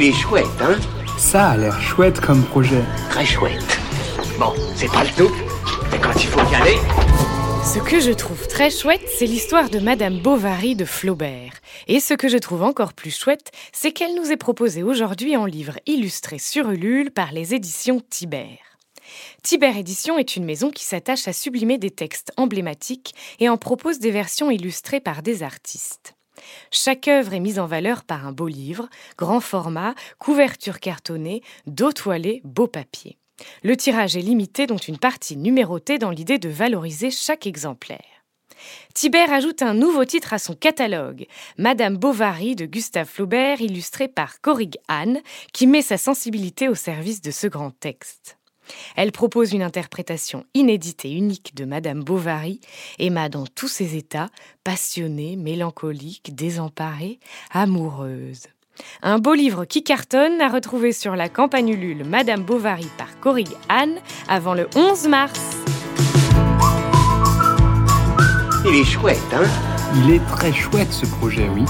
Il est chouette, hein Ça a l'air chouette comme projet. Très chouette. Bon, c'est pas le tout, mais quand il faut y aller... Ce que je trouve très chouette, c'est l'histoire de Madame Bovary de Flaubert. Et ce que je trouve encore plus chouette, c'est qu'elle nous est proposée aujourd'hui en livre illustré sur Ulule par les éditions Tibère. Tibère Édition est une maison qui s'attache à sublimer des textes emblématiques et en propose des versions illustrées par des artistes. Chaque œuvre est mise en valeur par un beau livre, grand format, couverture cartonnée, dos toilé, beau papier. Le tirage est limité, dont une partie numérotée dans l'idée de valoriser chaque exemplaire. Tibère ajoute un nouveau titre à son catalogue, Madame Bovary de Gustave Flaubert, illustré par Corrig Anne, qui met sa sensibilité au service de ce grand texte. Elle propose une interprétation inédite et unique de Madame Bovary, Emma dans tous ses états, passionnée, mélancolique, désemparée, amoureuse. Un beau livre qui cartonne à retrouver sur la campagne Ulule Madame Bovary par Corrig Anne avant le 11 mars. Il est chouette, hein? Il est très chouette ce projet, oui.